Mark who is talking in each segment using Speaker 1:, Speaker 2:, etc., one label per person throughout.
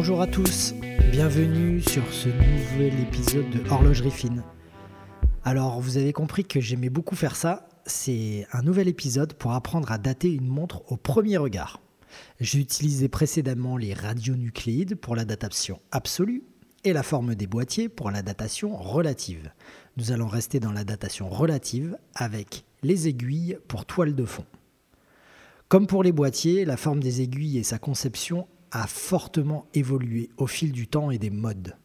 Speaker 1: Bonjour à tous, bienvenue sur ce nouvel épisode de Horlogerie Fine. Alors, vous avez compris que j'aimais beaucoup faire ça, c'est un nouvel épisode pour apprendre à dater une montre au premier regard. J'ai utilisé précédemment les radionucléides pour la datation absolue et la forme des boîtiers pour la datation relative. Nous allons rester dans la datation relative avec les aiguilles pour toile de fond. Comme pour les boîtiers, la forme des aiguilles et sa conception a fortement évolué au fil du temps et des modes.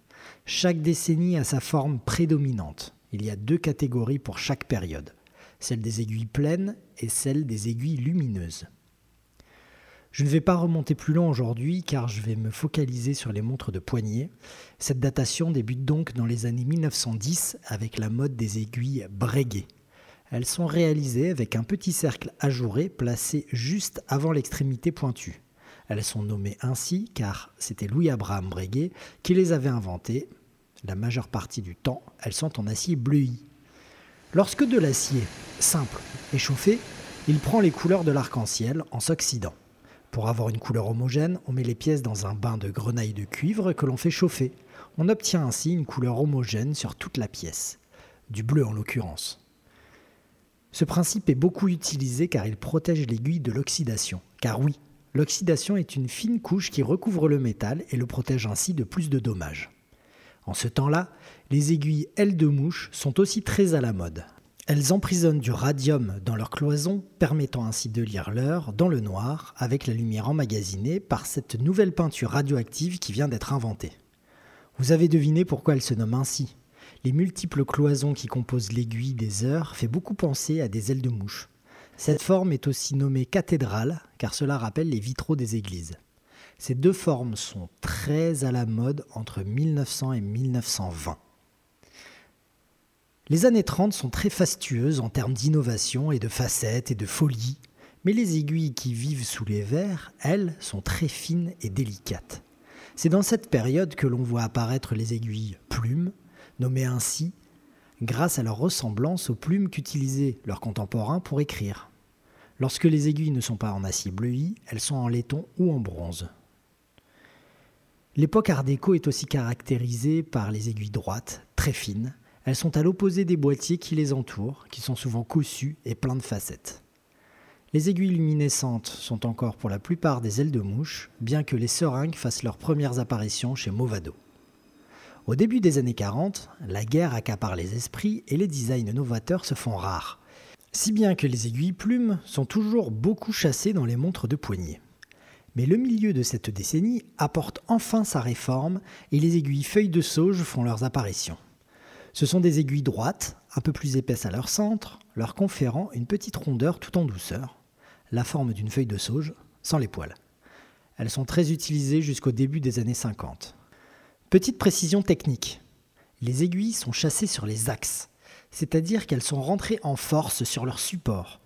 Speaker 1: Chaque décennie a sa forme prédominante. Il y a deux catégories pour chaque période, celle des aiguilles pleines et celle des aiguilles lumineuses. Je ne vais pas remonter plus loin aujourd'hui car je vais me focaliser sur les montres de poignet. Cette datation débute donc dans les années 1910 avec la mode des aiguilles Breguet. Elles sont réalisées avec un petit cercle ajouré placé juste avant l'extrémité pointue. Elles sont nommées ainsi car c'était Louis-Abraham Breguet qui les avait inventées. La majeure partie du temps, elles sont en acier bleui. Lorsque de l'acier simple est chauffé, il prend les couleurs de l'arc-en-ciel en s'oxydant. Pour avoir une couleur homogène, on met les pièces dans un bain de grenaille de cuivre que l'on fait chauffer. On obtient ainsi une couleur homogène sur toute la pièce, du bleu en l'occurrence. Ce principe est beaucoup utilisé car il protège l'aiguille de l'oxydation. Car oui, l'oxydation est une fine couche qui recouvre le métal et le protège ainsi de plus de dommages. En ce temps-là, les aiguilles ailes de mouche sont aussi très à la mode. Elles emprisonnent du radium dans leur cloison, permettant ainsi de lire l'heure dans le noir avec la lumière emmagasinée par cette nouvelle peinture radioactive qui vient d'être inventée. Vous avez deviné pourquoi elle se nomme ainsi. Les multiples cloisons qui composent l'aiguille des heures fait beaucoup penser à des ailes de mouche. Cette forme est aussi nommée cathédrale car cela rappelle les vitraux des églises. Ces deux formes sont très à la mode entre 1900 et 1920. Les années 30 sont très fastueuses en termes d'innovation et de facettes et de folie, mais les aiguilles qui vivent sous les verres, elles, sont très fines et délicates. C'est dans cette période que l'on voit apparaître les aiguilles plumes, nommées ainsi grâce à leur ressemblance aux plumes qu'utilisaient leurs contemporains pour écrire. Lorsque les aiguilles ne sont pas en acier bleui, elles sont en laiton ou en bronze. L'époque art déco est aussi caractérisée par les aiguilles droites, très fines, elles sont à l'opposé des boîtiers qui les entourent, qui sont souvent cossus et pleins de facettes. Les aiguilles luminescentes sont encore pour la plupart des ailes de mouche, bien que les seringues fassent leurs premières apparitions chez Movado. Au début des années 40, la guerre accapare les esprits et les designs novateurs se font rares, si bien que les aiguilles plumes sont toujours beaucoup chassées dans les montres de poignet. Mais le milieu de cette décennie apporte enfin sa réforme et les aiguilles feuilles de sauge font leurs apparitions. Ce sont des aiguilles droites, un peu plus épaisses à leur centre, leur conférant une petite rondeur tout en douceur, la forme d'une feuille de sauge, sans les poils. Elles sont très utilisées jusqu'au début des années 50. Petite précision technique. Les aiguilles sont chassées sur les axes, c'est-à-dire qu'elles sont rentrées en force sur leur support.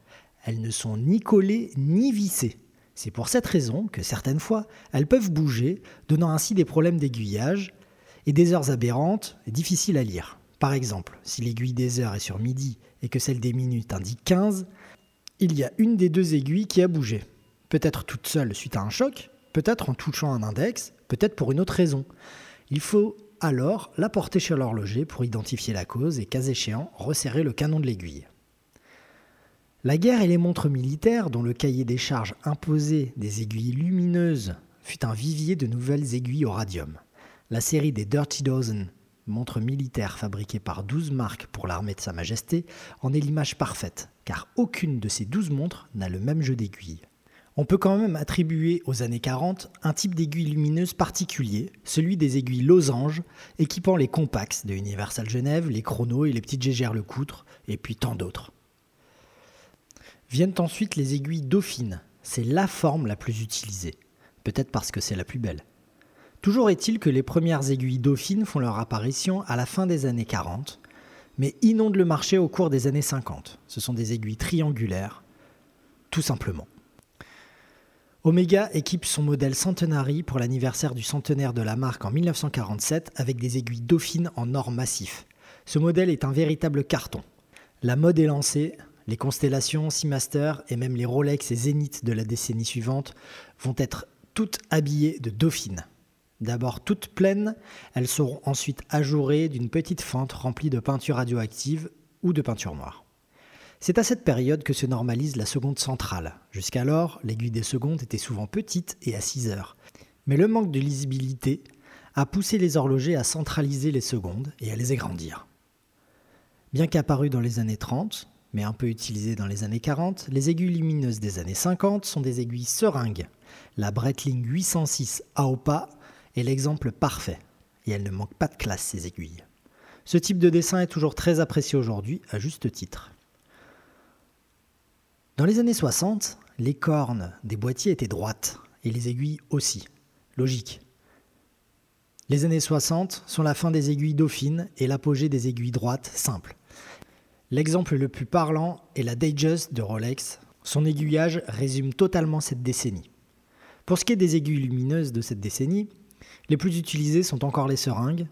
Speaker 1: Elles ne sont ni collées ni vissées. C'est pour cette raison que certaines fois, elles peuvent bouger, donnant ainsi des problèmes d'aiguillage et des heures aberrantes et difficiles à lire. Par exemple, si l'aiguille des heures est sur midi et que celle des minutes indique 15, il y a une des deux aiguilles qui a bougé. Peut-être toute seule suite à un choc, peut-être en touchant un index, peut-être pour une autre raison. Il faut alors la porter chez l'horloger pour identifier la cause et, cas échéant, resserrer le canon de l'aiguille. La guerre et les montres militaires, dont le cahier des charges imposait des aiguilles lumineuses, fut un vivier de nouvelles aiguilles au radium. La série des Dirty Dozen montre militaire fabriquée par 12 marques pour l'armée de Sa Majesté, en est l'image parfaite, car aucune de ces 12 montres n'a le même jeu d'aiguilles. On peut quand même attribuer aux années 40 un type d'aiguille lumineuse particulier, celui des aiguilles losanges, équipant les Compax de Universal Genève, les Chrono et les petites Gégères Lecoutre, et puis tant d'autres. Viennent ensuite les aiguilles dauphines, c'est la forme la plus utilisée, peut-être parce que c'est la plus belle. Toujours est-il que les premières aiguilles dauphines font leur apparition à la fin des années 40, mais inondent le marché au cours des années 50. Ce sont des aiguilles triangulaires, tout simplement. Omega équipe son modèle Centenary pour l'anniversaire du centenaire de la marque en 1947 avec des aiguilles dauphines en or massif. Ce modèle est un véritable carton. La mode est lancée, les constellations, Seamaster et même les Rolex et Zenith de la décennie suivante vont être toutes habillées de dauphines. D'abord toutes pleines, elles seront ensuite ajourées d'une petite fente remplie de peinture radioactive ou de peinture noire. C'est à cette période que se normalise la seconde centrale. Jusqu'alors, l'aiguille des secondes était souvent petite et à 6 heures. Mais le manque de lisibilité a poussé les horlogers à centraliser les secondes et à les agrandir. Bien qu'apparues dans les années 30, mais un peu utilisées dans les années 40, les aiguilles lumineuses des années 50 sont des aiguilles seringues. La Breitling 806 AOPA est l'exemple parfait, et elle ne manque pas de classe, ces aiguilles. Ce type de dessin est toujours très apprécié aujourd'hui, à juste titre. Dans les années 60, les cornes des boîtiers étaient droites, et les aiguilles aussi. Logique. Les années 60 sont la fin des aiguilles dauphines et l'apogée des aiguilles droites simples. L'exemple le plus parlant est la Datejust de Rolex. Son aiguillage résume totalement cette décennie. Pour ce qui est des aiguilles lumineuses de cette décennie, les plus utilisées sont encore les seringues,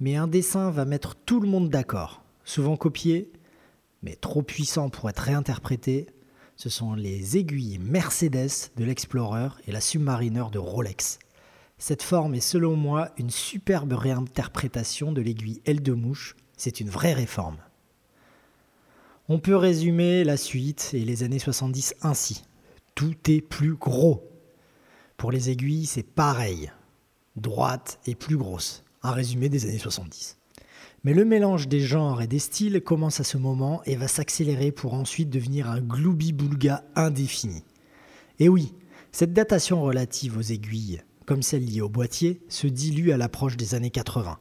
Speaker 1: mais un dessin va mettre tout le monde d'accord. Souvent copié, mais trop puissant pour être réinterprété, ce sont les aiguilles Mercedes de l'Explorer et la Submariner de Rolex. Cette forme est selon moi une superbe réinterprétation de l'aiguille mouche, c'est une vraie réforme. On peut résumer la suite et les années 70 ainsi. Tout est plus gros. Pour les aiguilles, c'est pareil droite et plus grosse. Un résumé des années 70. Mais le mélange des genres et des styles commence à ce moment et va s'accélérer pour ensuite devenir un gloubi-boulga indéfini. Et oui, cette datation relative aux aiguilles, comme celle liée au boîtier, se dilue à l'approche des années 80.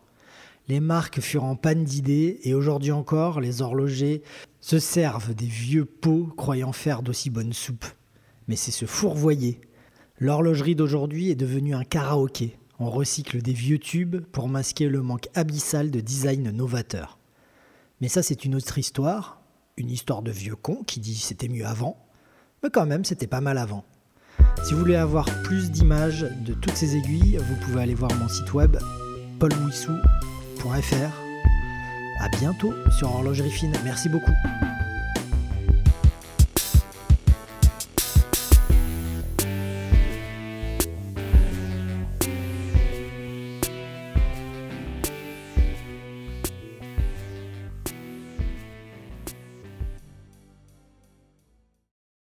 Speaker 1: Les marques furent en panne d'idées et aujourd'hui encore, les horlogers se servent des vieux pots croyant faire d'aussi bonne soupe. Mais c'est se fourvoyer. L'horlogerie d'aujourd'hui est devenue un karaoké, on recycle des vieux tubes pour masquer le manque abyssal de design novateur. Mais ça, c'est une autre histoire, une histoire de vieux con qui dit c'était mieux avant, mais quand même, c'était pas mal avant. Si vous voulez avoir plus d'images de toutes ces aiguilles, vous pouvez aller voir mon site web paulwissou.fr. A bientôt sur Horlogerie Fine. Merci beaucoup.